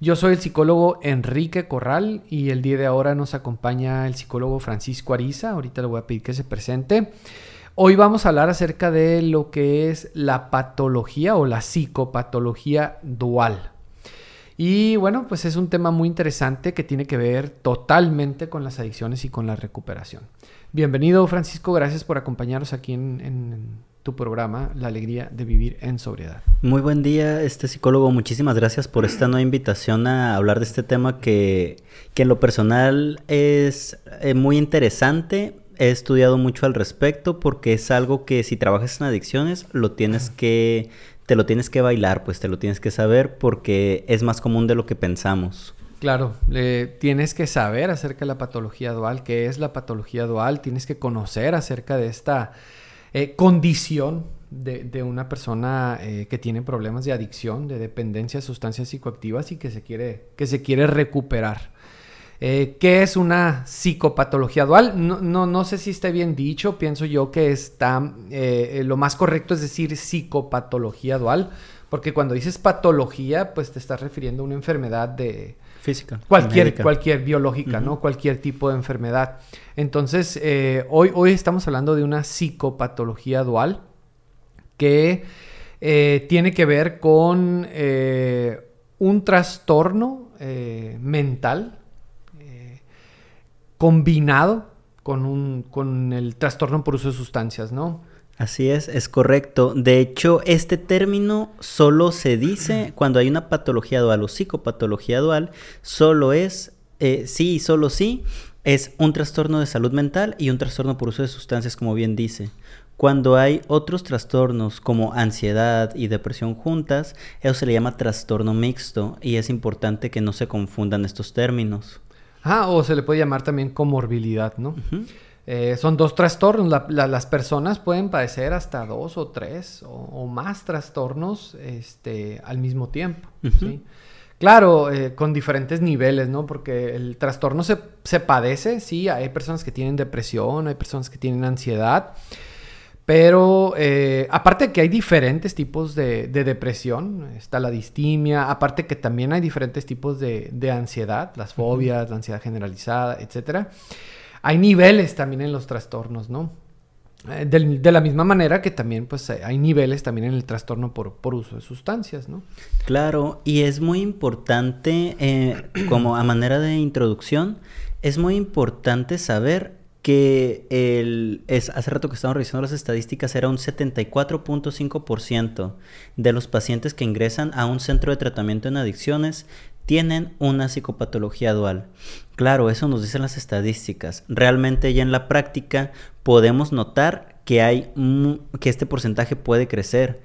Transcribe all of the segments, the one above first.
Yo soy el psicólogo Enrique Corral y el día de ahora nos acompaña el psicólogo Francisco Ariza. Ahorita le voy a pedir que se presente. Hoy vamos a hablar acerca de lo que es la patología o la psicopatología dual. Y bueno, pues es un tema muy interesante que tiene que ver totalmente con las adicciones y con la recuperación. Bienvenido Francisco, gracias por acompañarnos aquí en, tu programa, La Alegría de Vivir en Sobriedad. Muy buen día, este psicólogo. Muchísimas gracias por esta nueva invitación a hablar de este tema que, que en lo personal es eh, muy interesante. He estudiado mucho al respecto porque es algo que si trabajas en adicciones lo tienes que te lo tienes que bailar, pues te lo tienes que saber porque es más común de lo que pensamos. Claro, tienes que saber acerca de la patología dual, qué es la patología dual, tienes que conocer acerca de esta eh, condición de, una persona eh, que tiene problemas de adicción, de dependencia a sustancias psicoactivas y que se quiere, que se quiere recuperar. Eh, ¿Qué es una psicopatología dual? No, no, no, sé si está bien dicho, pienso yo que está, lo más correcto es decir psicopatología dual, porque cuando dices patología, pues te estás refiriendo a una enfermedad de, Física. Cualquier, cualquier biológica, ¿no? Cualquier tipo de enfermedad. Entonces, eh, hoy, hoy estamos hablando de una psicopatología dual que eh, tiene que ver con eh, un trastorno mental combinado con, un, con el trastorno por uso de sustancias, ¿no? Así es, es correcto. De hecho, este término solo se dice cuando hay una patología dual o psicopatología dual, solo es, eh, sí y solo sí, es un trastorno de salud mental y un trastorno por uso de sustancias, como bien dice. Cuando hay otros trastornos como ansiedad y depresión juntas, eso se le llama trastorno mixto y es importante que no se confundan estos términos. Ah, o se le puede llamar también comorbilidad, ¿no? Eh, son dos trastornos. las personas pueden padecer hasta dos o tres o, más trastornos este, al mismo tiempo. Claro, eh, con diferentes niveles, ¿no? Porque el trastorno se, padece, sí, hay personas que tienen depresión, hay personas que tienen ansiedad, pero eh, aparte que hay diferentes tipos de, depresión, está la distimia, aparte que también hay diferentes tipos de, ansiedad, las fobias, la ansiedad generalizada, etcétera hay niveles también en los trastornos, ¿no? Eh, de, la misma manera que también pues eh, hay niveles también en el trastorno por, uso de sustancias, ¿no? Claro, y es muy importante, eh, como a manera de introducción, es muy importante saber que el, es, hace rato que estábamos revisando las estadísticas, era un 74.5% de los pacientes que ingresan a un centro de tratamiento en adicciones tienen una psicopatología dual. Claro, eso nos dicen las estadísticas. Realmente ya en la práctica podemos notar que hay que este porcentaje puede crecer.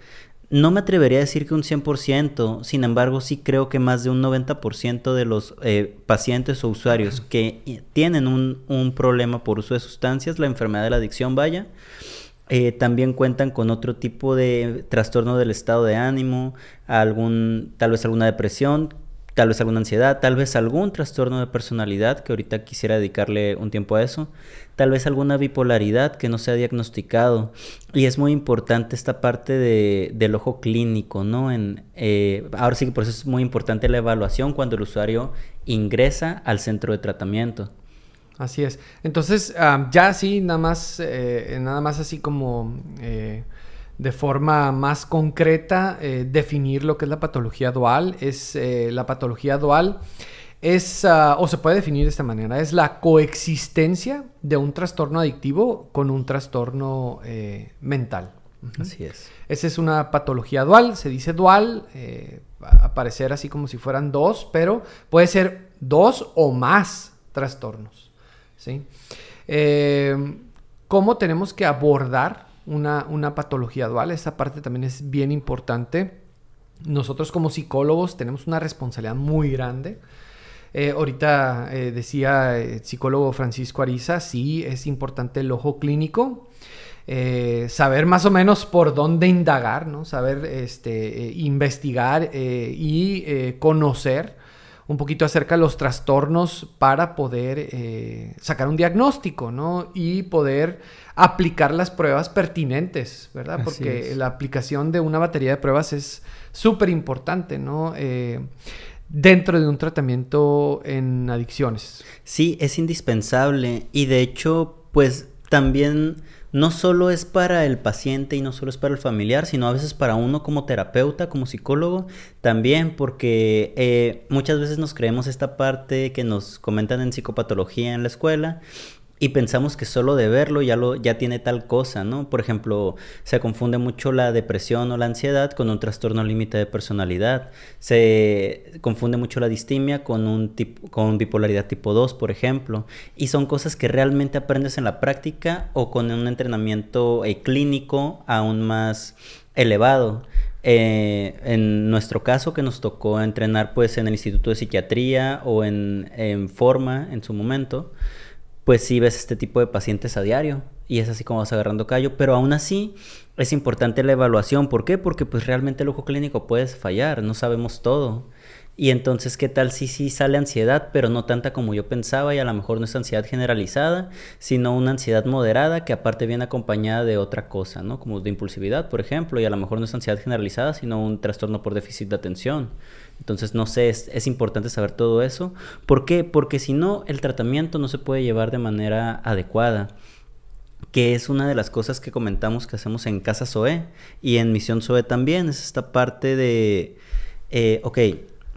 No me atrevería a decir que un 100%, sin embargo sí creo que más de un 90% de los eh, pacientes o usuarios que tienen un, problema por uso de sustancias, la enfermedad de la adicción vaya, eh, también cuentan con otro tipo de trastorno del estado de ánimo, algún, tal vez alguna depresión, tal vez alguna ansiedad, tal vez algún trastorno de personalidad, que ahorita quisiera dedicarle un tiempo a eso, tal vez alguna bipolaridad que no se ha diagnosticado. Y es muy importante esta parte de, del ojo clínico, ¿no? En, eh, ahora sí que por eso es muy importante la evaluación cuando el usuario ingresa al centro de tratamiento. Así es. Entonces, ah, ya así, nada más, eh, nada más así como... Eh, de forma más concreta eh, definir lo que es la patología dual. Es eh, la patología dual es, ah, o se puede definir de esta manera, es la coexistencia de un trastorno adictivo con un trastorno eh, mental. Así es. Esa es una patología dual, se dice dual, aparecer así como si fueran dos, pero puede ser dos o más trastornos. ¿sí? ¿Cómo tenemos que abordar una, patología dual. Esa parte también es bien importante. Nosotros como psicólogos tenemos una responsabilidad muy grande. Eh, ahorita eh, decía el psicólogo Francisco Ariza, sí, es importante el ojo clínico. Eh, saber más o menos por dónde indagar, ¿no? Saber este, investigar y conocer un poquito acerca de los trastornos para poder eh, sacar un diagnóstico, ¿no? Y poder aplicar las pruebas pertinentes, ¿verdad? Porque la aplicación de una batería de pruebas es súper importante, ¿no? Eh, dentro de un tratamiento en adicciones. Sí, es indispensable y de hecho, pues también no solo es para el paciente y no solo es para el familiar, sino a veces para uno como terapeuta, como psicólogo, también porque eh, muchas veces nos creemos esta parte que nos comentan en psicopatología en la escuela y pensamos que solo de verlo ya, lo, ya tiene tal cosa, ¿no? Por ejemplo, se confunde mucho la depresión o la ansiedad con un trastorno límite de personalidad. Se confunde mucho la distimia con, un tipo, con bipolaridad tipo 2, por ejemplo. Y son cosas que realmente aprendes en la práctica o con un entrenamiento eh, clínico aún más elevado. Eh, en nuestro caso, que nos tocó entrenar pues en el Instituto de Psiquiatría o en, en Forma en su momento, pues sí ves este tipo de pacientes a diario y es así como vas agarrando callo, pero aún así es importante la evaluación. ¿Por qué? Porque pues realmente el ojo clínico puede fallar, no sabemos todo. Y entonces, ¿qué tal si sí sale ansiedad, pero no tanta como yo pensaba y a lo mejor no es ansiedad generalizada, sino una ansiedad moderada que aparte viene acompañada de otra cosa, ¿no? Como de impulsividad, por ejemplo, y a lo mejor no es ansiedad generalizada, sino un trastorno por déficit de atención. Entonces, no sé, es, importante saber todo eso. ¿Por qué? Porque si no, el tratamiento no se puede llevar de manera adecuada que es una de las cosas que comentamos que hacemos en Casa SOE y en Misión SOE también, es esta parte de, eh, ok,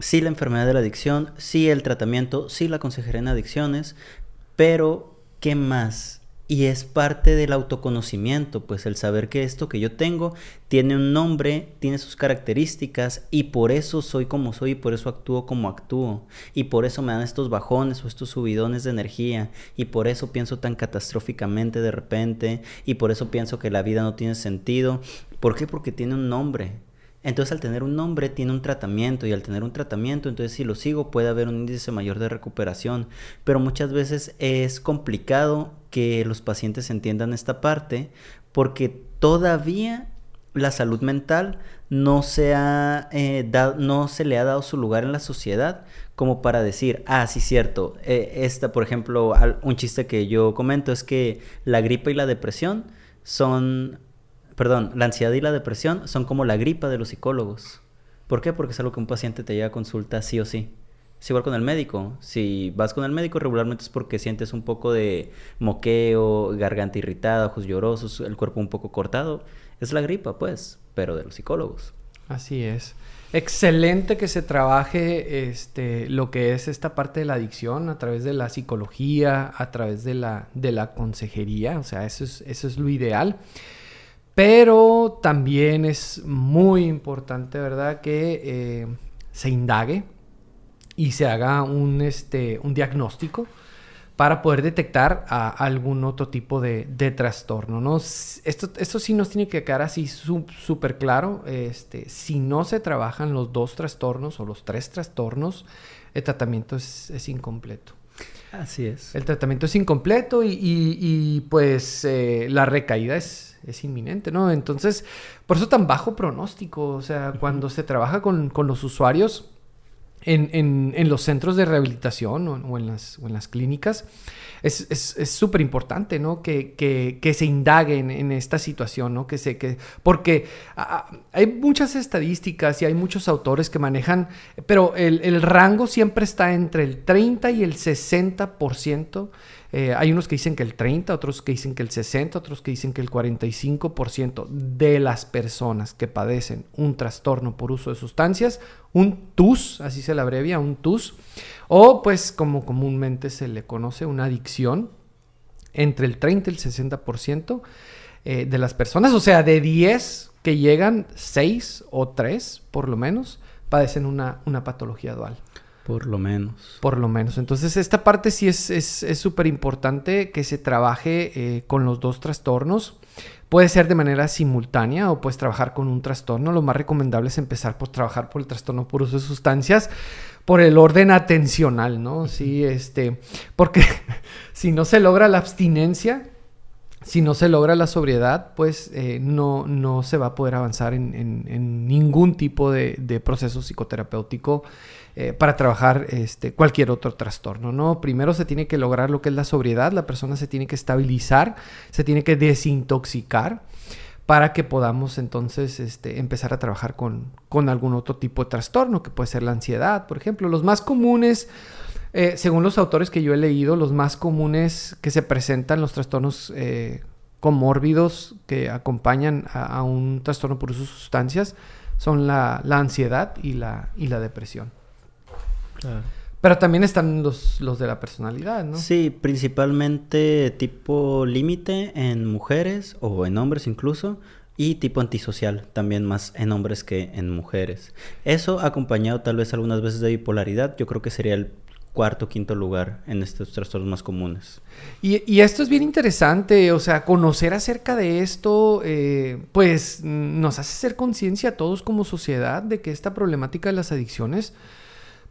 sí la enfermedad de la adicción, sí el tratamiento, sí la consejería en adicciones, pero ¿qué más? Y es parte del autoconocimiento, pues el saber que esto que yo tengo tiene un nombre, tiene sus características y por eso soy como soy y por eso actúo como actúo y por eso me dan estos bajones o estos subidones de energía y por eso pienso tan catastróficamente de repente y por eso pienso que la vida no tiene sentido. ¿Por qué? Porque tiene un nombre. Entonces al tener un nombre tiene un tratamiento y al tener un tratamiento, entonces si lo sigo puede haber un índice mayor de recuperación. Pero muchas veces es complicado que los pacientes entiendan esta parte porque todavía la salud mental no se, ha, eh, no se le ha dado su lugar en la sociedad como para decir, ah, sí, cierto, eh, esta, por ejemplo, un chiste que yo comento es que la gripe y la depresión son perdón, la ansiedad y la depresión son como la gripa de los psicólogos. ¿Por qué? Porque es algo que un paciente te llega a consulta sí o sí. Es igual con el médico. Si vas con el médico regularmente es porque sientes un poco de moqueo, garganta irritada, ojos llorosos, el cuerpo un poco cortado. Es la gripa, pues, pero de los psicólogos. Así es. Excelente que se trabaje este, lo que es esta parte de la adicción a través de la psicología, a través de la, de la consejería. O sea, eso es, eso es lo ideal. Pero también es muy importante, ¿verdad?, que eh, se indague y se haga un, este, un diagnóstico para poder detectar algún otro tipo de, trastorno, ¿no? Esto, esto, sí nos tiene que quedar así súper claro. Este, si no se trabajan los dos trastornos o los tres trastornos, el tratamiento es, incompleto. Así es. El tratamiento es incompleto y, pues eh, la recaída es, es inminente, ¿no? Entonces, por eso tan bajo pronóstico, o sea, cuando se trabaja con, los usuarios en, los centros de rehabilitación o, en, las, en las clínicas, es súper importante, ¿no? Que, se indaguen en esta situación, ¿no? Que se, que, porque hay muchas estadísticas y hay muchos autores que manejan, pero el, el rango siempre está entre el 30 y el 60% eh, hay unos que dicen que el 30, otros que dicen que el 60, otros que dicen que el 45% de las personas que padecen un trastorno por uso de sustancias, un TUS, así se le abrevia, un TUS, o pues como comúnmente se le conoce, una adicción, entre el 30 y el 60% eh, de las personas, o sea, de 10 que llegan, 6 o 3 por lo menos, padecen una, una patología dual. Por lo menos. Por lo menos. Entonces, esta parte sí es súper importante que se trabaje eh, con los dos trastornos. Puede ser de manera simultánea o puedes trabajar con un trastorno. Lo más recomendable es empezar por trabajar por el trastorno por uso de sustancias, por el orden atencional, ¿no? Sí, este, porque si no se logra la abstinencia, si no se logra la sobriedad, pues eh, no, no se va a poder avanzar en, ningún tipo de, de proceso psicoterapéutico eh, para trabajar este, cualquier otro trastorno, ¿no? Primero se tiene que lograr lo que es la sobriedad, la persona se tiene que estabilizar, se tiene que desintoxicar para que podamos entonces este, empezar a trabajar con, algún otro tipo de trastorno, que puede ser la ansiedad, por ejemplo. Los más comunes, eh, según los autores que yo he leído, los más comunes que se presentan, los trastornos eh, comórbidos que acompañan a, un trastorno por de sustancias, son la, ansiedad y la depresión. Pero también están los, los de la personalidad, ¿no? Sí, principalmente tipo límite en mujeres o en hombres incluso, y tipo antisocial, también más en hombres que en mujeres. Eso acompañado tal vez algunas veces de bipolaridad, yo creo que sería el cuarto, quinto lugar en estos trastornos más comunes. Y, esto es bien interesante, o sea, conocer acerca de esto, eh, pues nos hace ser conciencia a todos como sociedad de que esta problemática de las adicciones,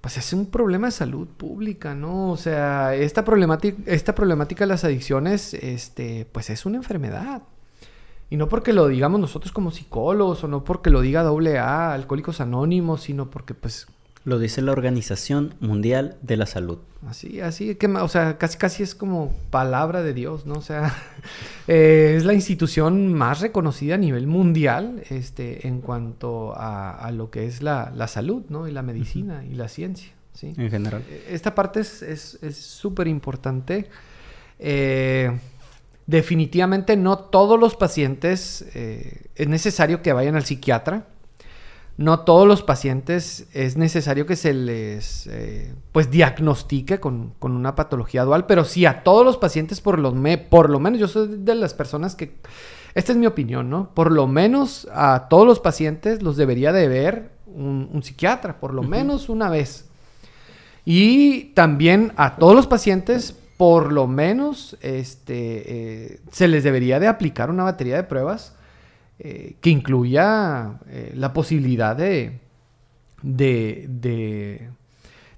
pues es un problema de salud pública, ¿no? O sea, esta problemática, esta problemática de las adicciones, este, pues es una enfermedad. Y no porque lo digamos nosotros como psicólogos o no porque lo diga AA, Alcohólicos Anónimos, sino porque pues lo dice la Organización Mundial de la Salud. Así, así, que, o sea, casi, casi es como palabra de Dios, ¿no? O sea, eh, es la institución más reconocida a nivel mundial este, en cuanto a, lo que es la, salud, ¿no? Y la medicina y la ciencia, ¿sí? En general. E, esta parte es súper importante. Eh, definitivamente no todos los pacientes eh, es necesario que vayan al psiquiatra no todos los pacientes es necesario que se les eh, pues diagnostique con, una patología dual, pero sí a todos los pacientes por lo, me, por lo menos yo soy de las personas que, esta es mi opinión, ¿no? Por lo menos a todos los pacientes los debería de ver un, psiquiatra, por lo menos una vez. Y también a todos los pacientes por lo menos este, eh, se les debería de aplicar una batería de pruebas eh, que incluya eh, la posibilidad de, de,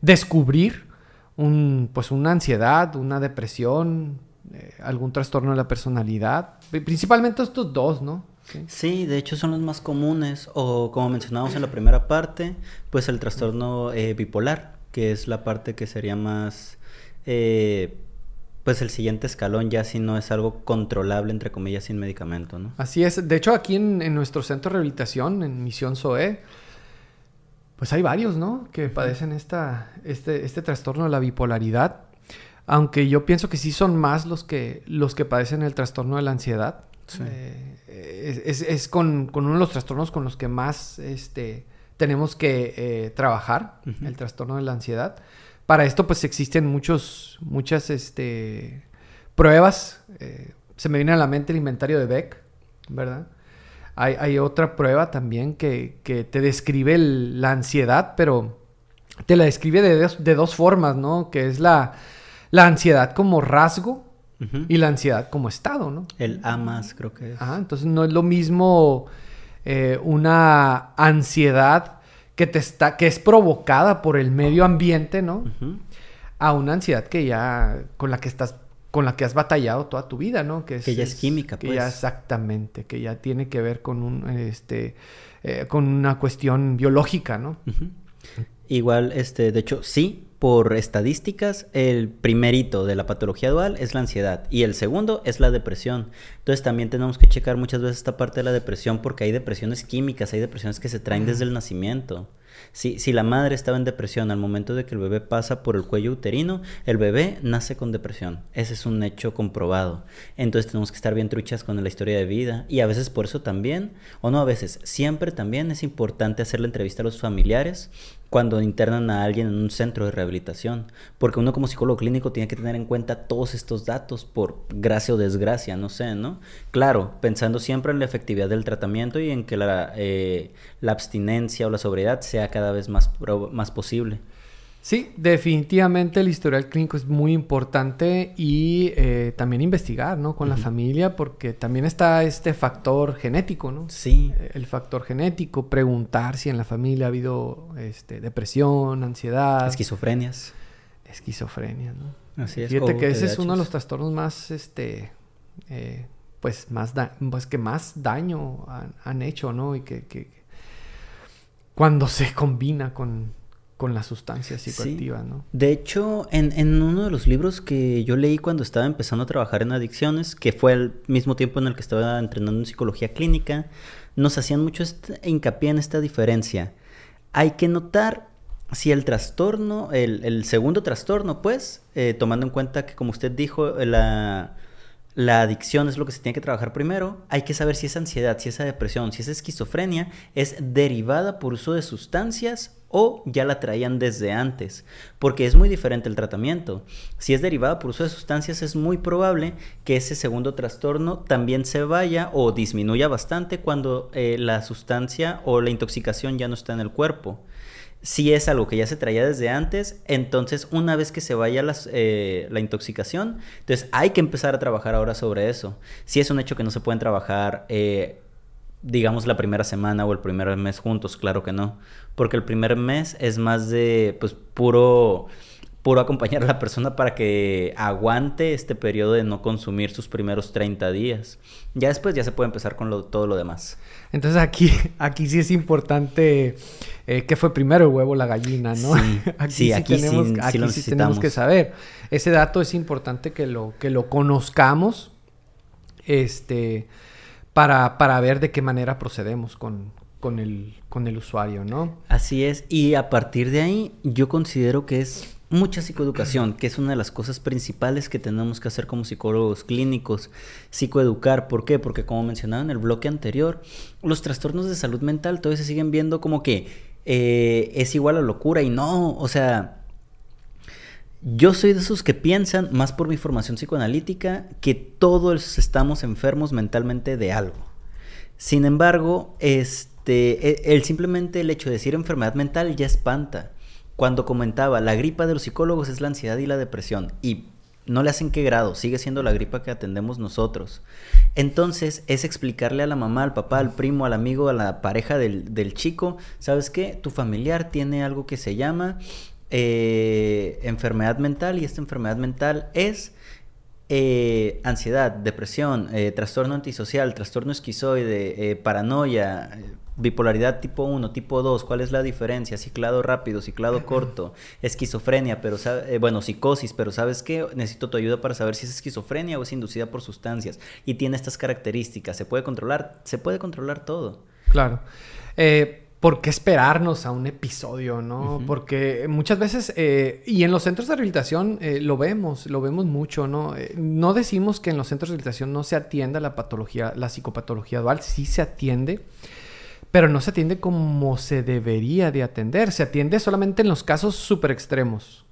descubrir un, pues una ansiedad, una depresión, eh, algún trastorno de la personalidad. Principalmente estos dos, ¿no? ¿Sí? de hecho son los más comunes. O como mencionábamos en la primera parte, pues el trastorno bipolar, que es la parte que sería más pues el siguiente escalón ya si no es algo controlable, entre comillas, sin medicamento, ¿no? Así es. De hecho, aquí en, nuestro centro de rehabilitación, en Misión SOE, pues hay varios, ¿no? Que padecen esta, este, este trastorno de la bipolaridad. Aunque yo pienso que sí son más los que, los que padecen el trastorno de la ansiedad. Eh, es, con, uno de los trastornos con los que más este, tenemos que eh, trabajar, el trastorno de la ansiedad. Para esto pues existen muchos, muchas este, pruebas. Eh, se me viene a la mente el inventario de Beck, ¿verdad? Hay, otra prueba también que, te describe la ansiedad, pero te la describe de, dos, formas, ¿no? Que es la, la ansiedad como rasgo y la ansiedad como estado, ¿no? El A más, creo que es. Ajá, entonces no es lo mismo eh, una ansiedad que te está, que es provocada por el medio ambiente, ¿no? A una ansiedad que ya, con la que estás, con la que has batallado toda tu vida, ¿no? Que, es, ya es química, que ya pues. exactamente, que ya tiene que ver con un, este, eh, con una cuestión biológica, ¿no? Igual, este, de hecho, sí, por estadísticas, el primerito de la patología dual es la ansiedad y el segundo es la depresión. Entonces también tenemos que checar muchas veces esta parte de la depresión porque hay depresiones químicas, hay depresiones que se traen desde el nacimiento. Si, si la madre estaba en depresión al momento de que el bebé pasa por el cuello uterino, el bebé nace con depresión. Ese es un hecho comprobado. Entonces tenemos que estar bien truchas con la historia de vida. Y a veces por eso también, o no a veces, siempre también es importante hacer la entrevista a los familiares cuando internan a alguien en un centro de rehabilitación, porque uno como psicólogo clínico tiene que tener en cuenta todos estos datos por gracia o desgracia, no sé, ¿no? Claro, pensando siempre en la efectividad del tratamiento y en que la, eh, la abstinencia o la sobriedad sea cada vez más, más posible. Sí, definitivamente el historial clínico es muy importante y eh, también investigar, ¿no? Con la familia, porque también está este factor genético, ¿no? Sí. El factor genético, preguntar si en la familia ha habido este, depresión, ansiedad. Esquizofrenias. Esquizofrenia, ¿no? Así es. Fíjate que ese es uno de los trastornos más, este, eh, pues, más, pues, que más daño han, hecho, ¿no? Y que, que cuando se combina con con las sustancias psicoactivas, ¿no? De hecho, en, en, uno de los libros que yo leí cuando estaba empezando a trabajar en adicciones, que fue al mismo tiempo en el que estaba entrenando en psicología clínica, nos hacían mucho este, hincapié en esta diferencia. Hay que notar si el trastorno, el, el segundo trastorno, pues, eh, tomando en cuenta que como usted dijo, la la adicción es lo que se tiene que trabajar primero. Hay que saber si esa ansiedad, si esa depresión, si esa esquizofrenia es derivada por uso de sustancias o ya la traían desde antes, porque es muy diferente el tratamiento. Si es derivada por uso de sustancias, es muy probable que ese segundo trastorno también se vaya o disminuya bastante cuando eh, la sustancia o la intoxicación ya no está en el cuerpo si es algo que ya se traía desde antes, entonces una vez que se vaya eh, la intoxicación, entonces hay que empezar a trabajar ahora sobre eso. Si es un hecho que no se pueden trabajar, eh, digamos, la primera semana o el primer mes juntos, claro que no, porque el primer mes es más de, pues, puro puro acompañar a la persona para que aguante este periodo de no consumir sus primeros 30 días. Ya después ya se puede empezar con todo lo demás. Entonces aquí, aquí sí es importante eh, qué fue primero el huevo o la gallina, ¿no? Sí, aquí sí, aquí tenemos, aquí sí tenemos que saber. Ese dato es importante que lo, que lo conozcamos este, para, para ver de qué manera procedemos con, con, el, con el usuario, ¿no? Así es. Y a partir de ahí yo considero que es mucha psicoeducación, que es una de las cosas principales que tenemos que hacer como psicólogos clínicos, psicoeducar. ¿Por qué? Porque como mencionaba en el bloque anterior, los trastornos de salud mental todavía se siguen viendo como que eh, es igual a locura y no, o sea, yo soy de esos que piensan, más por mi formación psicoanalítica, que todos estamos enfermos mentalmente de algo. Sin embargo, este, e, el simplemente el hecho de decir enfermedad mental ya espanta cuando comentaba, la gripa de los psicólogos es la ansiedad y la depresión. Y no le hacen qué grado, sigue siendo la gripa que atendemos nosotros. Entonces es explicarle a la mamá, al papá, al primo, al amigo, a la pareja del, chico, ¿sabes qué? Tu familiar tiene algo que se llama eh, enfermedad mental y esta enfermedad mental es eh, ansiedad, depresión, eh, trastorno antisocial, trastorno esquizoide, paranoia bipolaridad tipo 1, tipo 2, ¿cuál es la diferencia? Ciclado rápido, ciclado corto, esquizofrenia, pero eh, bueno, psicosis, pero ¿sabes qué? Necesito tu ayuda para saber si es esquizofrenia o es inducida por sustancias y tiene estas características. ¿Se puede controlar? Se puede controlar todo. Claro. Eh, ¿Por qué esperarnos a un episodio, no? Porque muchas veces, eh, y en los centros de rehabilitación lo vemos, lo vemos mucho, ¿no? no decimos que en los centros de rehabilitación no se atienda la patología, la psicopatología dual, sí se atiende, pero no se atiende como se debería de atender. Se atiende solamente en los casos súper extremos.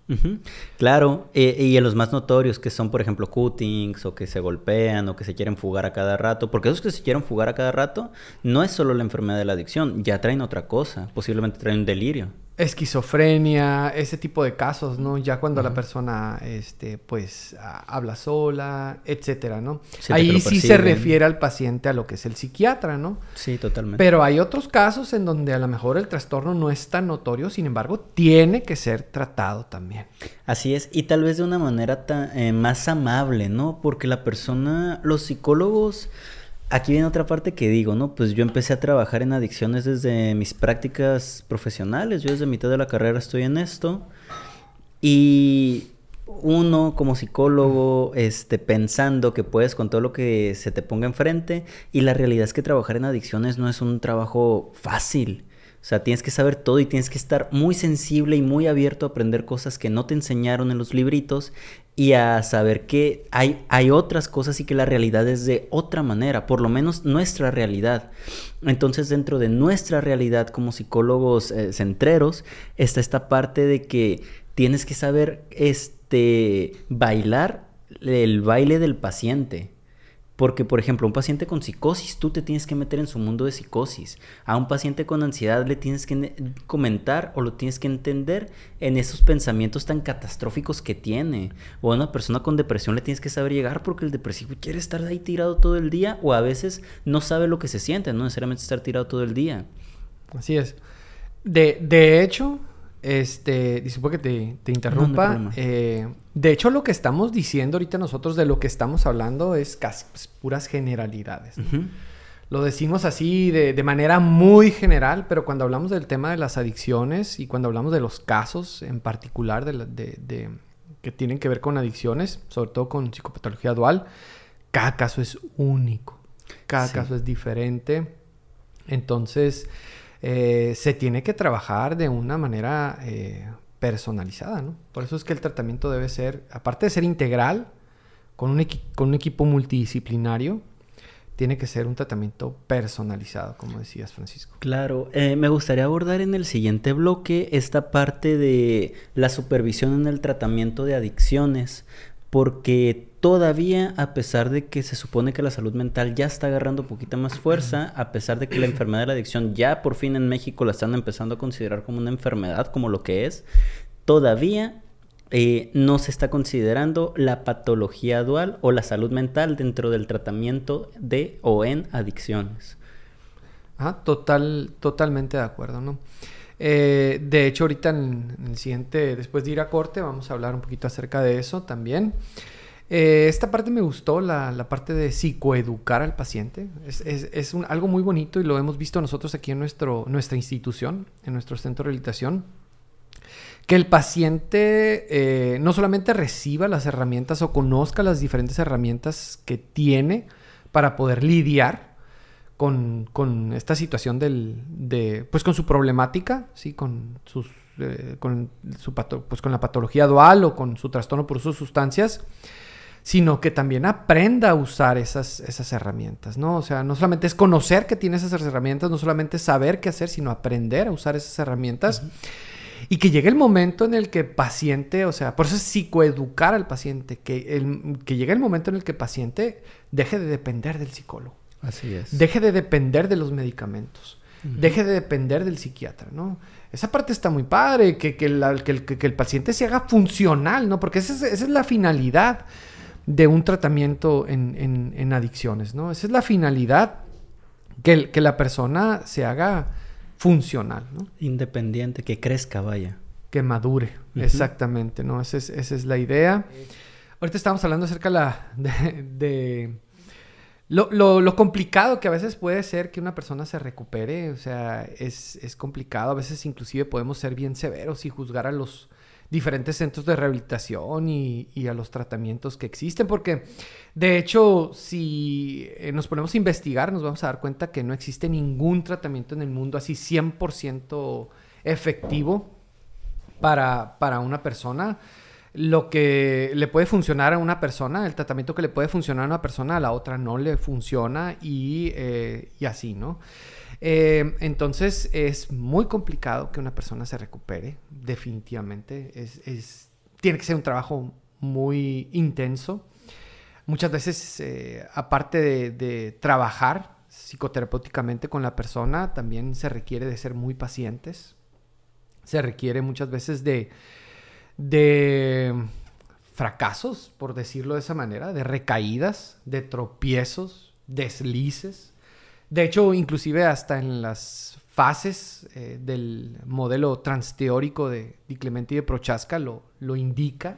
Claro, eh, y en los más notorios que son, por ejemplo, cuttings o que se golpean o que se quieren fugar a cada rato, porque esos que se quieren fugar a cada rato no es solo la enfermedad de la adicción, ya traen otra cosa, posiblemente traen un delirio esquizofrenia, ese tipo de casos, ¿no? Ya cuando la persona, este, pues, habla sola, etcétera, ¿no? Ahí sí se refiere al paciente a lo que es el psiquiatra, ¿no? Sí, totalmente. Pero hay otros casos en donde a lo mejor el trastorno no es tan notorio, sin embargo, tiene que ser tratado también. Así es, y tal vez de una manera eh, más amable, ¿no? Porque la persona, los psicólogos Aquí viene otra parte que digo, ¿no? Pues yo empecé a trabajar en adicciones desde mis prácticas profesionales. Yo desde mitad de la carrera estoy en esto. Y uno como psicólogo, este, pensando que puedes con todo lo que se te ponga enfrente. Y la realidad es que trabajar en adicciones no es un trabajo fácil. O sea, tienes que saber todo y tienes que estar muy sensible y muy abierto a aprender cosas que no te enseñaron en los libritos y a saber que hay, hay otras cosas y que la realidad es de otra manera, por lo menos nuestra realidad. Entonces, dentro de nuestra realidad como psicólogos eh, centreros, está esta parte de que tienes que saber este, bailar el baile del paciente. Porque, por ejemplo, un paciente con psicosis, tú te tienes que meter en su mundo de psicosis. A un paciente con ansiedad le tienes que comentar o lo tienes que entender en esos pensamientos tan catastróficos que tiene. O a una persona con depresión le tienes que saber llegar porque el depresivo quiere estar ahí tirado todo el día o a veces no sabe lo que se siente, no necesariamente estar tirado todo el día. Así es. De, de hecho, este, disculpa que te, te interrumpa. Eh, de hecho, lo que estamos diciendo ahorita nosotros de lo que estamos hablando es casi pues, puras generalidades. lo decimos así de, manera muy general, pero cuando hablamos del tema de las adicciones y cuando hablamos de los casos en particular de, que tienen que ver con adicciones, sobre todo con psicopatología dual, cada caso es único, cada caso es diferente. Entonces, eh, se tiene que trabajar de una manera eh, personalizada, ¿no? Por eso es que el tratamiento debe ser, aparte de ser integral, con un, equipo multidisciplinario, tiene que ser un tratamiento personalizado, como decías, Francisco. Claro, eh, me gustaría abordar en el siguiente bloque esta parte de la supervisión en el tratamiento de adicciones, porque todavía, a pesar de que se supone que la salud mental ya está agarrando un poquito más fuerza, a pesar de que la enfermedad de la adicción ya por fin en México la están empezando a considerar como una enfermedad, como lo que es, todavía eh, no se está considerando la patología dual o la salud mental dentro del tratamiento de o en adicciones. Ah, total, totalmente de acuerdo, ¿no? Eh, de hecho, ahorita en, el siguiente, después de ir a corte, vamos a hablar un poquito acerca de eso también. Eh, esta parte me gustó, la, parte de psicoeducar al paciente. Es, algo muy bonito y lo hemos visto nosotros aquí en nuestro, nuestra institución, en nuestro centro de rehabilitación que el paciente eh, no solamente reciba las herramientas o conozca las diferentes herramientas que tiene para poder lidiar con, esta situación del, de, pues con su problemática, ¿sí? con, sus, eh, con, su pues con la patología dual o con su trastorno por sus sustancias, sino que también aprenda a usar esas, esas herramientas, ¿no? O sea, no solamente es conocer que tiene esas herramientas, no solamente saber qué hacer, sino aprender a usar esas herramientas. Y que llegue el momento en el que paciente, o sea, por eso es psicoeducar al paciente, que, el, que llegue el momento en el que paciente deje de depender del psicólogo. Así es. Deje de depender de los medicamentos. Deje de depender del psiquiatra, ¿no? Esa parte está muy padre, que, que, el, paciente se haga funcional, ¿no? Porque esa es, esa es la finalidad de un tratamiento en, en, adicciones, ¿no? Esa es la finalidad, que, que la persona se haga funcional, ¿no? Independiente, que crezca, vaya. Que madure, exactamente, ¿no? Esa es, esa es, la idea. Ahorita estamos hablando acerca la, de, lo, lo, complicado que a veces puede ser que una persona se recupere, o sea, es, es complicado, a veces inclusive podemos ser bien severos y juzgar a los diferentes centros de rehabilitación y, a los tratamientos que existen, porque de hecho si eh, nos ponemos a investigar nos vamos a dar cuenta que no existe ningún tratamiento en el mundo así 100% efectivo para, para una persona. Lo que le puede funcionar a una persona, el tratamiento que le puede funcionar a una persona, a la otra no le funciona y, eh, y así, ¿no? Eh, entonces es muy complicado que una persona se recupere, definitivamente. Es, tiene que ser un trabajo muy intenso. Muchas veces, eh, aparte de, trabajar psicoterapéuticamente con la persona, también se requiere de ser muy pacientes. Se requiere muchas veces de, de fracasos, por decirlo de esa manera, de recaídas, de tropiezos, deslices de hecho, inclusive hasta en las fases eh, del modelo transteórico de Di Clementi y de Prochaska lo, lo indica,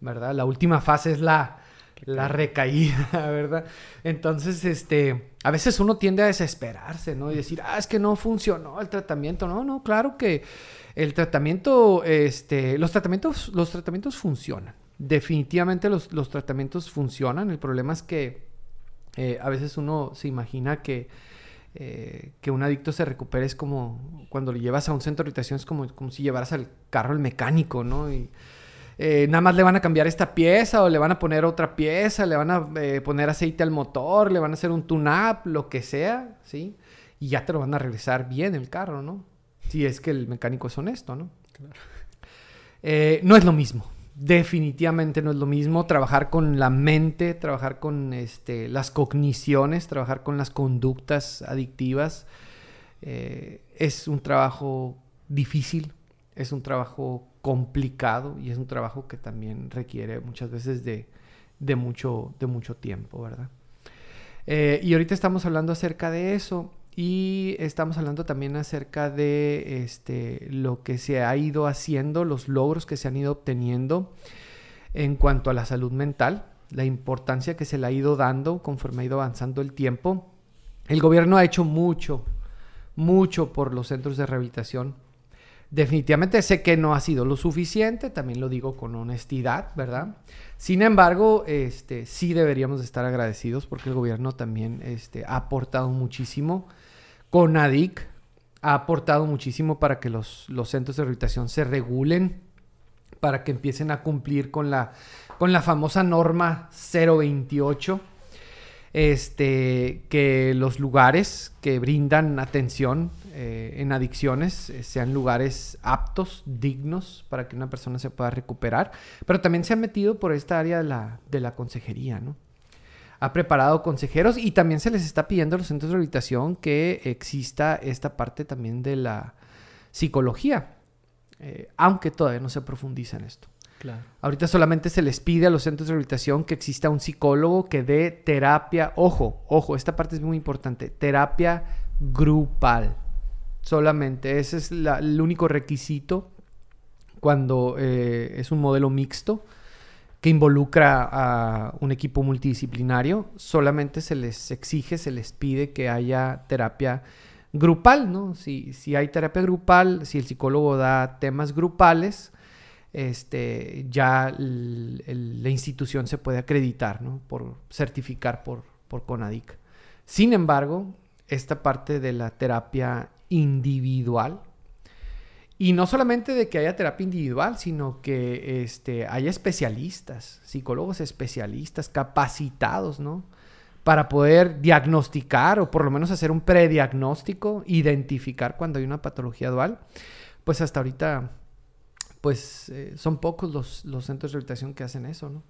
¿verdad? La última fase es la, la recaída, ¿verdad? Entonces, este, a veces uno tiende a desesperarse, ¿no? Y decir, ah, es que no funcionó el tratamiento. No, no, claro que el tratamiento, este, los tratamientos, los tratamientos funcionan. Definitivamente los, los tratamientos funcionan. El problema es que eh, a veces uno se imagina que, eh, que un adicto se recupere es como cuando lo llevas a un centro de rehabilitación, es como, como si llevaras al carro al mecánico, ¿no? Y eh, nada más le van a cambiar esta pieza o le van a poner otra pieza, le van a poner aceite al motor, le van a hacer un tune-up, lo que sea, ¿sí? Y ya te lo van a regresar bien el carro, ¿no? Si es que el mecánico es honesto, ¿no? Claro. no es lo mismo definitivamente no es lo mismo trabajar con la mente, trabajar con este, las cogniciones, trabajar con las conductas adictivas. Eh, es un trabajo difícil, es un trabajo complicado y es un trabajo que también requiere muchas veces de, mucho, de mucho tiempo, ¿verdad? Eh, y ahorita estamos hablando acerca de eso y estamos hablando también acerca de este, lo que se ha ido haciendo, los logros que se han ido obteniendo en cuanto a la salud mental, la importancia que se le ha ido dando conforme ha ido avanzando el tiempo. El gobierno ha hecho mucho, mucho por los centros de rehabilitación. Definitivamente sé que no ha sido lo suficiente, también lo digo con honestidad, ¿verdad? Sin embargo, este, sí deberíamos estar agradecidos porque el gobierno también este, ha aportado muchísimo. Con ADIC ha aportado muchísimo para que los, centros de rehabilitación se regulen, para que empiecen a cumplir con la, con la famosa norma 028 este, que los lugares que brindan atención eh, en adicciones eh, sean lugares aptos, dignos, para que una persona se pueda recuperar. Pero también se ha metido por esta área de la, de la consejería, ¿no? Ha preparado consejeros y también se les está pidiendo a los centros de rehabilitación que exista esta parte también de la psicología, eh, aunque todavía no se profundiza en esto. Ahorita solamente se les pide a los centros de rehabilitación que exista un psicólogo que dé terapia. Ojo, ojo, esta parte es muy importante. Terapia grupal. Solamente. Ese es el único requisito cuando eh, es un modelo mixto que involucra a un equipo multidisciplinario. Solamente se les exige, se les pide que haya terapia grupal, ¿no? Si, si hay terapia grupal, si el psicólogo da temas grupales, este, ya la institución se puede acreditar, ¿no? Por certificar por, por CONADIC. Sin embargo, esta parte de la terapia individual, y no solamente de que haya terapia individual, sino que este, haya especialistas, psicólogos especialistas, capacitados, ¿no? Para poder diagnosticar o por lo menos hacer un prediagnóstico, identificar cuando hay una patología dual. Pues hasta ahorita pues eh, son pocos los, los centros de rehabilitación que hacen eso, ¿no?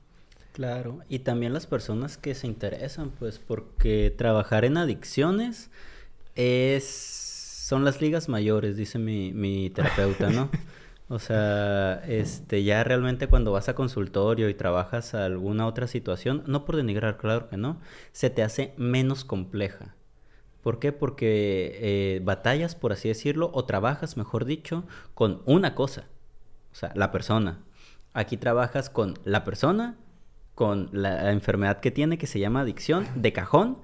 Claro, y también las personas que se interesan, pues porque trabajar en adicciones es son las ligas mayores, dice mi, mi terapeuta, ¿no? O sea, este, ya realmente cuando vas a consultorio y trabajas alguna otra situación, no por denigrar, claro que no, se te hace menos compleja. ¿Por qué? Porque eh, batallas, por así decirlo, o trabajas, mejor dicho, con una cosa. O sea, la persona. Aquí trabajas con la persona, con la enfermedad que tiene, que se llama adicción, de cajón,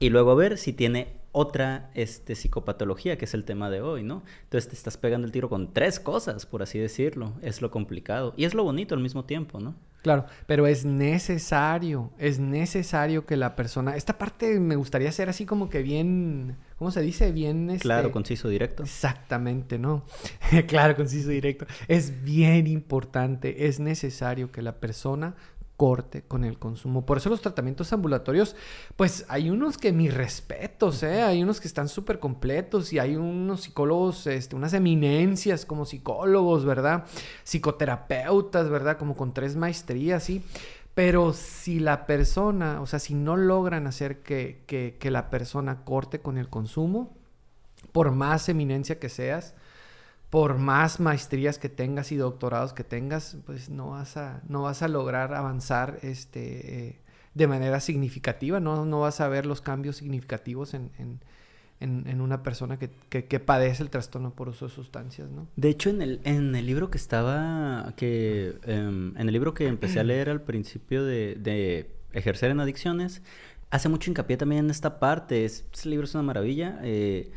y luego a ver si tiene otra este, psicopatología, que es el tema de hoy, ¿no? Entonces te estás pegando el tiro con tres cosas, por así decirlo. Es lo complicado. Y es lo bonito al mismo tiempo, ¿no? Claro, pero es necesario, es necesario que la persona... Esta parte me gustaría hacer así como que bien, ¿cómo se dice? Bien... Este... Claro, conciso, directo. Exactamente, ¿no? claro, conciso, directo. Es bien importante, es necesario que la persona corte con el consumo. Por eso los tratamientos ambulatorios, pues hay unos que mis respetos, ¿eh? hay unos que están súper completos y hay unos psicólogos, este, unas eminencias como psicólogos, ¿verdad? Psicoterapeutas, ¿verdad? Como con tres maestrías, ¿sí? Pero si la persona, o sea, si no logran hacer que, que, que la persona corte con el consumo, por más eminencia que seas, por más maestrías que tengas y doctorados que tengas, pues no vas a, no vas a lograr avanzar este, eh, de manera significativa, no, no vas a ver los cambios significativos en, una persona que, padece el trastorno por uso de sustancias, ¿no? De hecho, en el, en el libro que estaba, que, em, en el libro que empecé a leer al principio de, ejercer en adicciones, hace mucho hincapié también en esta parte, ese libro es una maravilla, eh,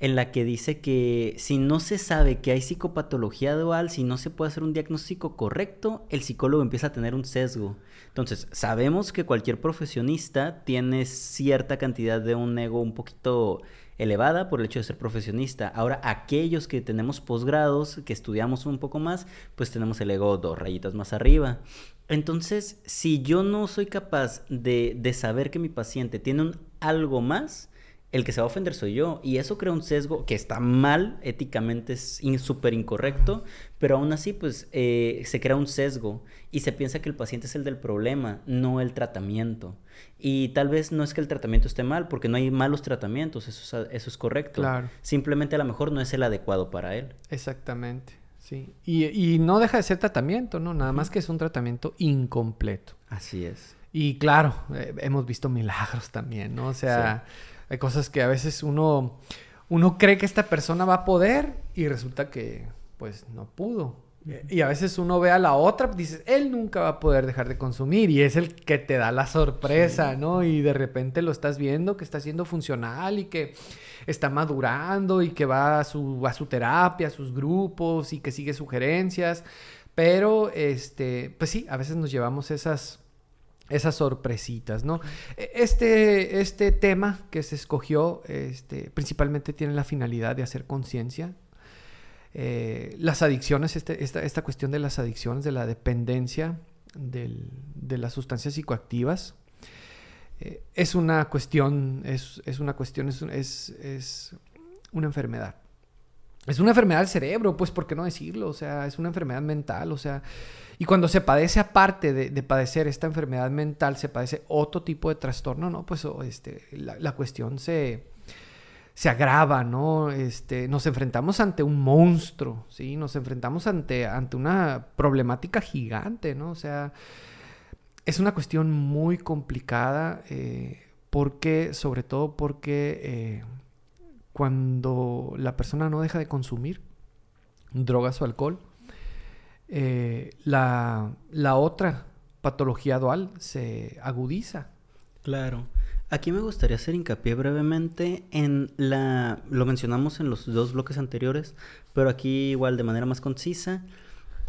en la que dice que si no se sabe que hay psicopatología dual, si no se puede hacer un diagnóstico correcto, el psicólogo empieza a tener un sesgo. Entonces, sabemos que cualquier profesionista tiene cierta cantidad de un ego un poquito elevada por el hecho de ser profesionista. Ahora, aquellos que tenemos posgrados, que estudiamos un poco más, pues tenemos el ego dos rayitas más arriba. Entonces, si yo no soy capaz de, de saber que mi paciente tiene un algo más, el que se va a ofender soy yo. Y eso crea un sesgo que está mal, éticamente es súper incorrecto, pero aún así, pues eh, se crea un sesgo y se piensa que el paciente es el del problema, no el tratamiento. Y tal vez no es que el tratamiento esté mal, porque no hay malos tratamientos, eso es, eso es correcto. Claro. Simplemente a lo mejor no es el adecuado para él. Exactamente, sí. Y, no deja de ser tratamiento, ¿no? Nada más que es un tratamiento incompleto. Así es. Y claro, eh, hemos visto milagros también, ¿no? O sea... Hay cosas que a veces uno, uno cree que esta persona va a poder y resulta que pues no pudo. Y a veces uno ve a la otra, dices, él nunca va a poder dejar de consumir y es el que te da la sorpresa, ¿no? Y de repente lo estás viendo que está siendo funcional y que está madurando y que va a su, a su terapia, a sus grupos y que sigue sugerencias. Pero, este, pues sí, a veces nos llevamos esas, esas sorpresitas, ¿no? E, este, este tema que se escogió, este, principalmente tiene la finalidad de hacer conciencia eh, las adicciones, este, esta, cuestión de las adicciones, de la dependencia de las sustancias psicoactivas, eh, es una cuestión, es, una cuestión, es, es, una enfermedad. Es una enfermedad del cerebro, pues, ¿por qué no decirlo? O sea, es una enfermedad mental, o sea, y cuando se padece aparte de, padecer esta enfermedad mental, se padece otro tipo de trastorno, ¿no? Pues este, la cuestión se, se agrava, ¿no? Este, nos enfrentamos ante un monstruo, ¿sí? Nos enfrentamos ante, ante una problemática gigante, ¿no? O sea, es una cuestión muy complicada eh, porque, sobre todo porque eh, cuando la persona no deja de consumir drogas o alcohol, eh, la, la otra patología dual se agudiza. Claro. Aquí me gustaría hacer hincapié brevemente en la... Lo mencionamos en los dos bloques anteriores, pero aquí igual de manera más concisa.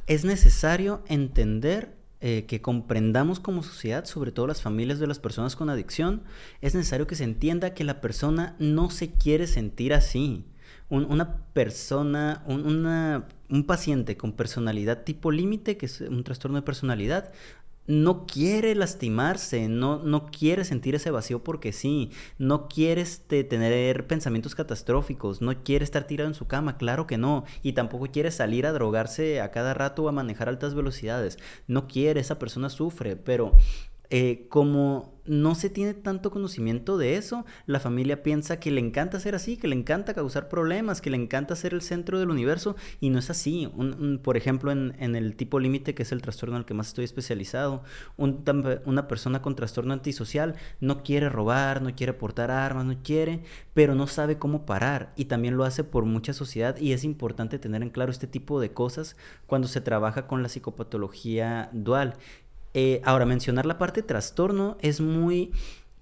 Es necesario entender eh, que comprendamos como sociedad, sobre todo las familias de las personas con adicción, es necesario que se entienda que la persona no se quiere sentir así. una persona, un paciente con personalidad tipo límite, que es un trastorno de personalidad, no quiere lastimarse, no, no quiere sentir ese vacío porque sí, no quiere este, tener pensamientos catastróficos, no quiere estar tirado en su cama, claro que no, y tampoco quiere salir a drogarse a cada rato o a manejar altas velocidades, no quiere, esa persona sufre, pero eh, como no se tiene tanto conocimiento de eso, la familia piensa que le encanta ser así, que le encanta causar problemas, que le encanta ser el centro del universo y no es así. por ejemplo, en, el tipo límite, que es el trastorno el que más estoy especializado, una persona con trastorno antisocial no quiere robar, no quiere portar armas, no quiere, pero no sabe cómo parar y también lo hace por mucha sociedad y es importante tener en claro este tipo de cosas cuando se trabaja con la psicopatología dual. Eh, ahora, mencionar la parte trastorno es muy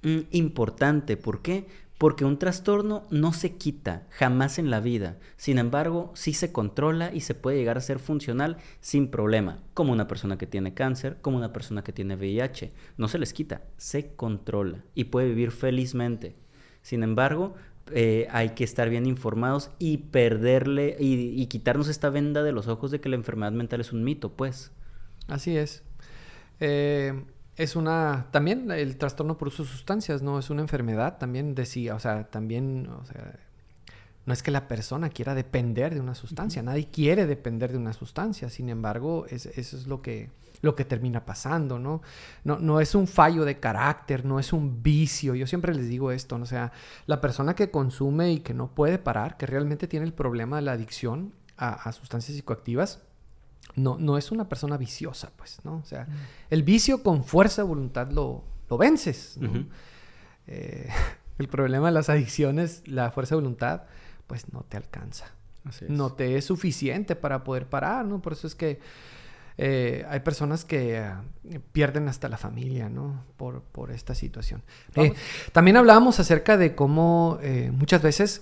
mm, importante. ¿Por qué? Porque un trastorno no se quita jamás en la vida. Sin embargo, sí se controla y se puede llegar a ser funcional sin problema. Como una persona que tiene cáncer, como una persona que tiene VIH. No se les quita, se controla y puede vivir felizmente. Sin embargo, eh, hay que estar bien informados y perderle y quitarnos esta venda de los ojos de que la enfermedad mental es un mito, pues. Así es. Eh, es una, también el trastorno por uso de sustancias, ¿no? Es una enfermedad, también decía, o sea, también, o sea, no es que la persona quiera depender de una sustancia, nadie quiere depender de una sustancia, sin embargo, eso es lo que, lo que termina pasando, ¿no? ¿no? No es un fallo de carácter, no es un vicio, yo siempre les digo esto, ¿no? o sea, la persona que consume y que no puede parar, que realmente tiene el problema de la adicción a sustancias psicoactivas, no, no es una persona viciosa, pues, ¿no? O sea, el vicio con fuerza de voluntad lo, lo vences, ¿no? Eh, el problema de las adicciones, la fuerza de voluntad, pues no te alcanza. No te es suficiente para poder parar, ¿no? Por eso es que eh, hay personas que eh, pierden hasta la familia, ¿no? Por, por esta situación. también hablábamos acerca de cómo muchas veces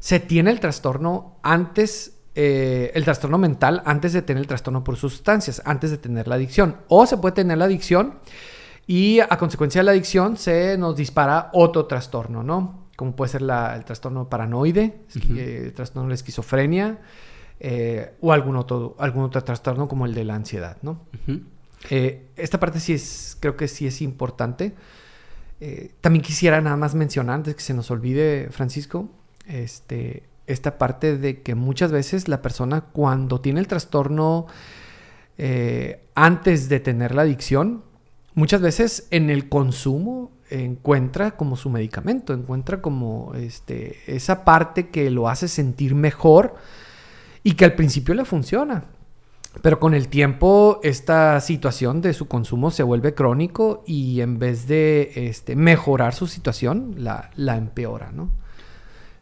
se tiene el trastorno antes eh, el trastorno mental antes de tener el trastorno por sustancias, antes de tener la adicción. O se puede tener la adicción y a consecuencia de la adicción se nos dispara otro trastorno, ¿no? Como puede ser el trastorno paranoide, eh, el trastorno de la esquizofrenia eh, o algún otro, algún otro trastorno como el de la ansiedad, ¿no? esta parte sí es, creo que sí es importante. también quisiera nada más mencionar, antes que se nos olvide, Francisco, este, esta parte de que muchas veces la persona cuando tiene el trastorno eh, antes de tener la adicción, muchas veces en el consumo encuentra como su medicamento, encuentra como este, esa parte que lo hace sentir mejor y que al principio le funciona. Pero con el tiempo esta situación de su consumo se vuelve crónico y en vez de este, mejorar su situación, la, la empeora, ¿no?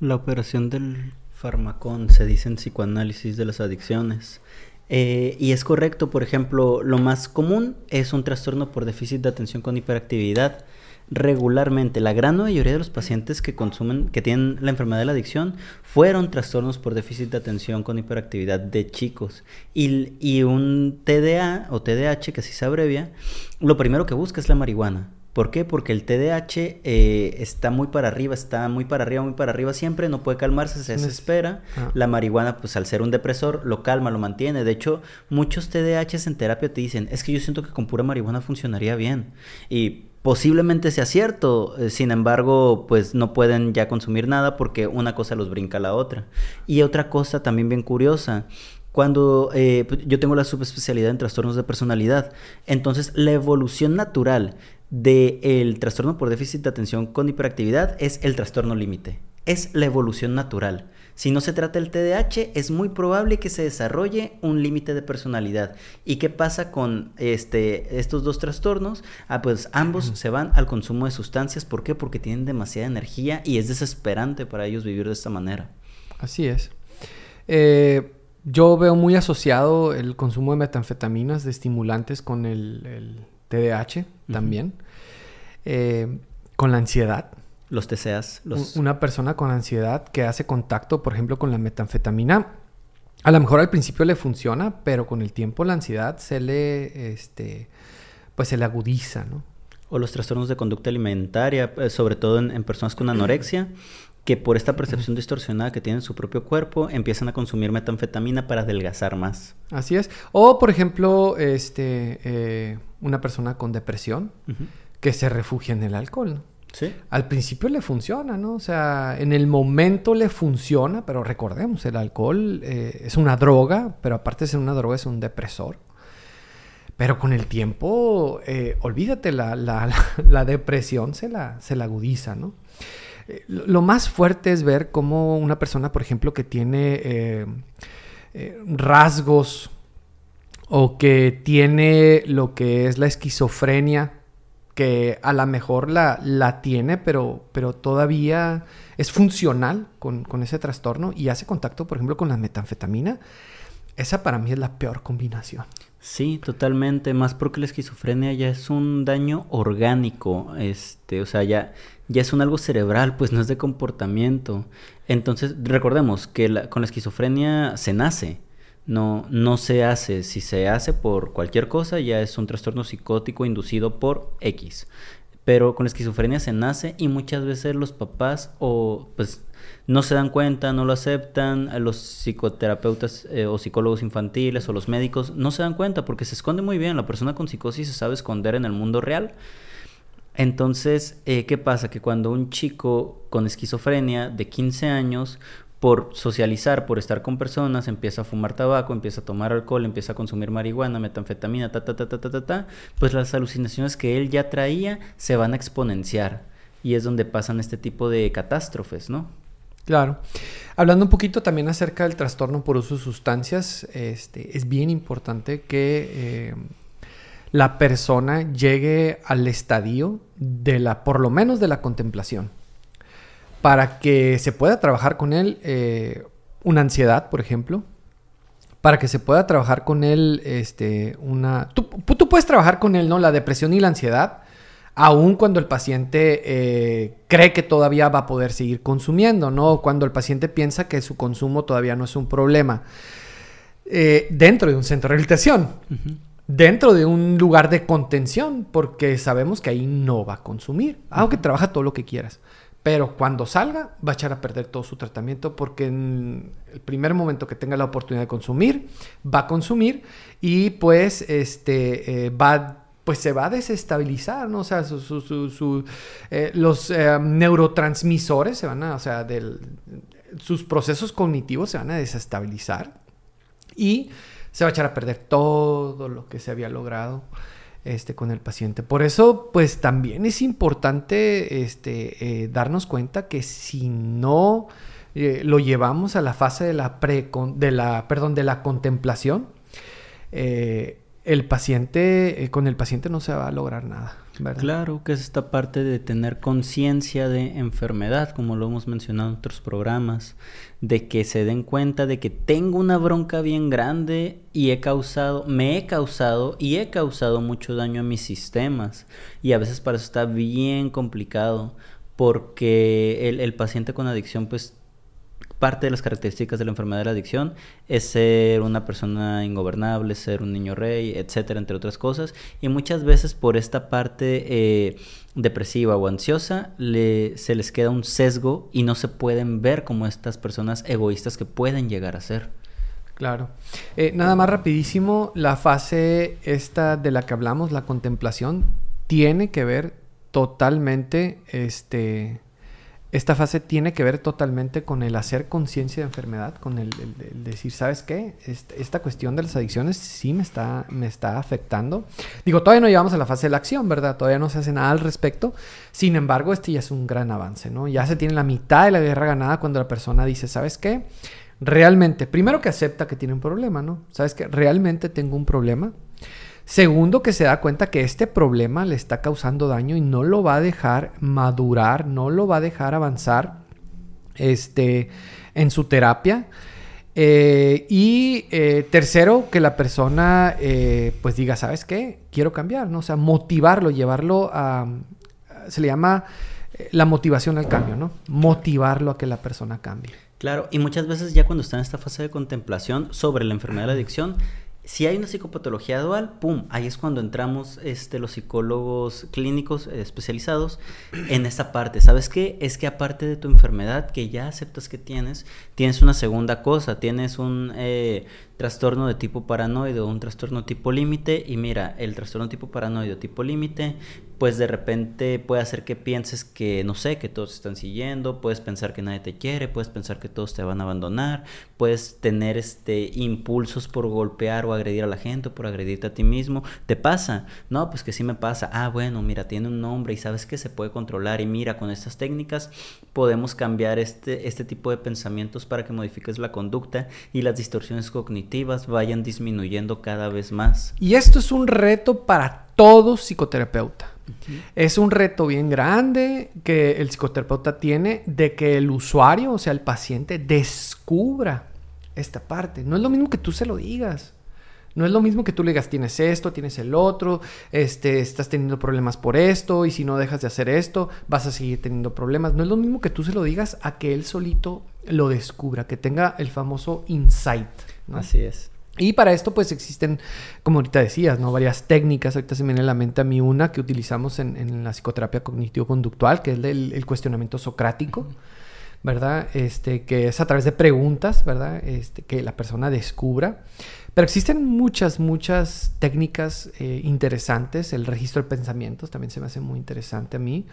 La operación del farmacón se dice en psicoanálisis de las adicciones. Eh, y es correcto, por ejemplo, lo más común es un trastorno por déficit de atención con hiperactividad. Regularmente, la gran mayoría de los pacientes que consumen, que tienen la enfermedad de la adicción, fueron trastornos por déficit de atención con hiperactividad de chicos. Y, y un TDA o TDAH, que así se abrevia, lo primero que busca es la marihuana. ¿Por qué? Porque el TDAH eh, está muy para arriba, está muy para arriba, muy para arriba siempre, no puede calmarse, se desespera. Ah. La marihuana, pues al ser un depresor, lo calma, lo mantiene. De hecho, muchos TDAHs en terapia te dicen, es que yo siento que con pura marihuana funcionaría bien. Y posiblemente sea cierto, eh, sin embargo, pues no pueden ya consumir nada porque una cosa los brinca a la otra. Y otra cosa también bien curiosa, cuando eh, pues, yo tengo la subespecialidad en trastornos de personalidad, entonces la evolución natural del trastorno por déficit de atención con hiperactividad es el trastorno límite. Es la evolución natural. Si no se trata del TDAH, es muy probable que se desarrolle un límite de personalidad. ¿Y qué pasa con este, estos dos trastornos? Ah, pues ambos se van al consumo de sustancias. ¿Por qué? Porque tienen demasiada energía y es desesperante para ellos vivir de esta manera. Así es. Eh, yo veo muy asociado el consumo de metanfetaminas, de estimulantes, con el, TDAH también. Eh, con la ansiedad. Los TCAs. Los... Una persona con ansiedad que hace contacto, por ejemplo, con la metanfetamina, a lo mejor al principio le funciona, pero con el tiempo la ansiedad se le, este, pues se le agudiza, ¿no? O los trastornos de conducta alimentaria, eh, sobre todo en, personas con anorexia, que por esta percepción distorsionada que tienen su propio cuerpo, empiezan a consumir metanfetamina para adelgazar más. Así es. O, por ejemplo, este, eh, una persona con depresión que se refugia en el alcohol. ¿Sí? Al principio le funciona, ¿no? O sea, en el momento le funciona, pero recordemos, el alcohol eh, es una droga, pero aparte de ser una droga es un depresor. Pero con el tiempo, eh, olvídate, la, la, depresión se la, se la agudiza, ¿no? Eh, lo más fuerte es ver cómo una persona, por ejemplo, que tiene rasgos o que tiene lo que es la esquizofrenia, que a lo mejor la, la tiene, pero, pero todavía es funcional con, ese trastorno y hace contacto, por ejemplo, con la metanfetamina, esa para mí es la peor combinación. Sí, totalmente, más porque la esquizofrenia ya es un daño orgánico, este, o sea, ya, ya es un algo cerebral, pues no es de comportamiento. Entonces, recordemos que con la esquizofrenia se nace, no, no se hace. Si se hace por cualquier cosa, ya es un trastorno psicótico inducido por X. Pero con la esquizofrenia se nace y muchas veces los papás o pues no se dan cuenta, no lo aceptan, los psicoterapeutas eh, o psicólogos infantiles o los médicos no se dan cuenta porque se esconde muy bien. La persona con psicosis se sabe esconder en el mundo real. Entonces, eh, ¿qué pasa? Que cuando un chico con esquizofrenia de 15 años por socializar, por estar con personas, empieza a fumar tabaco, empieza a tomar alcohol, empieza a consumir marihuana, metanfetamina, ta, ta, ta, ta, ta, ta, ta, pues las alucinaciones que él ya traía se van a exponenciar. Y es donde pasan este tipo de catástrofes, ¿no? Claro. Hablando un poquito también acerca del trastorno por uso de sustancias, este, es bien importante que eh, la persona llegue al estadio de la, por lo menos de la contemplación para que se pueda trabajar con él eh, una ansiedad, por ejemplo, para que se pueda trabajar con él este, una... Tú, puedes trabajar con él, ¿no? La depresión y la ansiedad, aun cuando el paciente eh, cree que todavía va a poder seguir consumiendo, ¿no? Cuando el paciente piensa que su consumo todavía no es un problema. Eh, dentro de un centro de rehabilitación. Dentro de un lugar de contención, porque sabemos que ahí no va a consumir, aunque trabaja todo lo que quieras. Pero cuando salga, va a echar a perder todo su tratamiento porque en el primer momento que tenga la oportunidad de consumir, va a consumir y pues este, eh, va, pues se va a desestabilizar, ¿no? O sea, eh, los eh, neurotransmisores se van a, o sea, sus procesos cognitivos se van a desestabilizar y se va a echar a perder todo lo que se había logrado este, con el paciente. Por eso, pues también es importante este, eh, darnos cuenta que si no eh, lo llevamos a la fase de la, pre, de la, perdón, de la contemplación, eh, el paciente, con el paciente no se va a lograr nada. Claro, que es esta parte de tener conciencia de enfermedad, como lo hemos mencionado en otros programas, de que se den cuenta de que tengo una bronca bien grande y he causado, me he causado y he causado mucho daño a mis sistemas. Y a veces para eso está bien complicado, porque el, el paciente con adicción pues parte de las características de la enfermedad de la adicción es ser una persona ingobernable, ser un niño rey, etcétera, entre otras cosas. Y muchas veces por esta parte eh, depresiva o ansiosa se les queda un sesgo y no se pueden ver como estas personas egoístas que pueden llegar a ser. Claro. Eh, nada más rapidísimo, la fase esta de la que hablamos, la contemplación, tiene que ver totalmente, este, esta fase tiene que ver totalmente con el hacer conciencia de enfermedad, con el, decir, ¿sabes qué? esta cuestión de las adicciones sí me está, me está afectando. Digo, todavía no llegamos a la fase de la acción, ¿verdad? Todavía no se hace nada al respecto. Sin embargo, este ya es un gran avance, ¿no? Ya se tiene la mitad de la guerra ganada cuando la persona dice, ¿sabes qué? Realmente, primero que acepta que tiene un problema, ¿no? ¿Sabes qué? Realmente tengo un problema Segundo, que se da cuenta que este problema le está causando daño y no lo va a dejar madurar, no lo va a dejar avanzar este, en su terapia. Eh, y eh, tercero, que la persona eh, pues diga, ¿sabes qué? Quiero cambiar, ¿no? O sea, motivarlo, llevarlo a... Se le llama la motivación al cambio, ¿no? Motivarlo a que la persona cambie. Claro, y muchas veces ya cuando está en esta fase de contemplación sobre la enfermedad de la adicción, si hay una psicopatología dual, pum, ahí es cuando entramos este, los psicólogos clínicos eh, especializados en esta parte. ¿Sabes qué? Es que aparte de tu enfermedad que ya aceptas que tienes, tienes una segunda cosa, tienes un eh, trastorno de tipo paranoide o un trastorno tipo límite y mira, el trastorno tipo paranoide o tipo límite pues de repente puede hacer que pienses que, no sé, que todos están siguiendo, puedes pensar que nadie te quiere, puedes pensar que todos te van a abandonar, puedes tener este impulsos por golpear o agredir a la gente o por agredirte a ti mismo. ¿Te pasa? No, pues que sí me pasa. Ah, bueno, mira, tiene un nombre y sabes que se puede controlar y mira, con estas técnicas podemos cambiar este, este tipo de pensamientos para que modifiques la conducta y las distorsiones cognitivas vayan disminuyendo cada vez más. Y esto es un reto para todo psicoterapeuta. Es un reto bien grande que el psicoterapeuta tiene de que el usuario, o sea, el paciente, descubra esta parte. No es lo mismo que tú se lo digas. No es lo mismo que tú le digas, tienes esto, tienes el otro, este, estás teniendo problemas por esto, y si no dejas de hacer esto, vas a seguir teniendo problemas. No es lo mismo que tú se lo digas a que él solito lo descubra, que tenga el famoso insight. Así es. Y para esto pues existen, como ahorita decías, ¿no? Varias técnicas. Ahorita se me viene a la mente a mí una que utilizamos en, la psicoterapia cognitivo-conductual, que es el, cuestionamiento socrático, ¿verdad? Este, que es a través de preguntas, ¿verdad? Este, que la persona descubra. Pero existen muchas, muchas técnicas eh, interesantes. El registro de pensamientos también se me hace muy interesante a mí.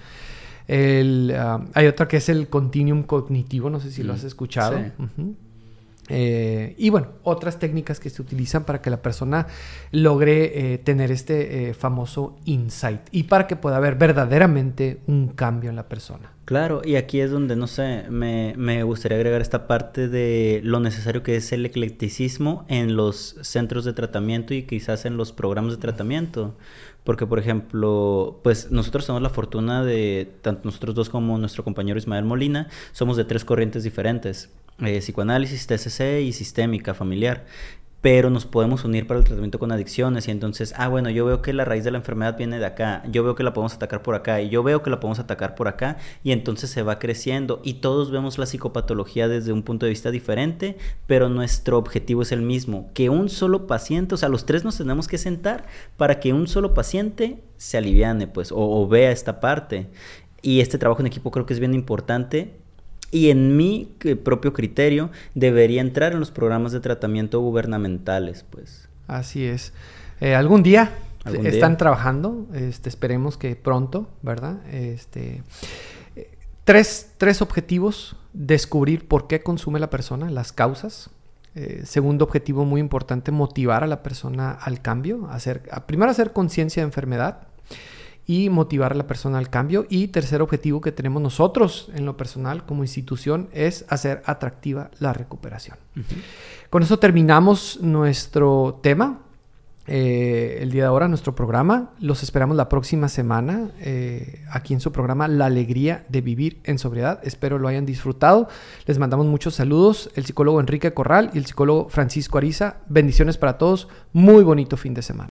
Ah, hay otra que es el continuum cognitivo, no sé si lo has escuchado. Sí. Eh, y bueno, otras técnicas que se utilizan para que la persona logre eh, tener este eh, famoso insight y para que pueda haber verdaderamente un cambio en la persona. Claro, y aquí es donde, no sé, me, me gustaría agregar esta parte de lo necesario que es el eclecticismo en los centros de tratamiento y quizás en los programas de tratamiento. Porque, por ejemplo, pues nosotros tenemos la fortuna de, tanto nosotros dos como nuestro compañero Ismael Molina, somos de tres corrientes diferentes. Eh, psicoanálisis, TCC y sistémica familiar. Pero nos podemos unir para el tratamiento con adicciones y entonces, ah, bueno, yo veo que la raíz de la enfermedad viene de acá, yo veo que la podemos atacar por acá y yo veo que la podemos atacar por acá y entonces se va creciendo y todos vemos la psicopatología desde un punto de vista diferente, pero nuestro objetivo es el mismo, que un solo paciente, o sea, los tres nos tenemos que sentar para que un solo paciente se aliviane, pues, o, o vea esta parte. Y este trabajo en equipo creo que es bien importante y en mi propio criterio debería entrar en los programas de tratamiento gubernamentales, pues. Así es. Eh, algún día están trabajando, este, esperemos que pronto, ¿verdad? Este, tres, tres objetivos, descubrir por qué consume la persona, las causas. Eh, segundo objetivo muy importante, motivar a la persona al cambio, hacer, primero hacer conciencia de enfermedad, y motivar a la persona al cambio. Y tercer objetivo que tenemos nosotros en lo personal como institución es hacer atractiva la recuperación. Con eso terminamos nuestro tema. eh, el día de ahora nuestro programa. Los esperamos la próxima semana eh, aquí en su programa La Alegría de Vivir en Sobriedad. Espero lo hayan disfrutado. Les mandamos muchos saludos. El psicólogo Enrique Corral y el psicólogo Francisco Ariza. Bendiciones para todos. Muy bonito fin de semana.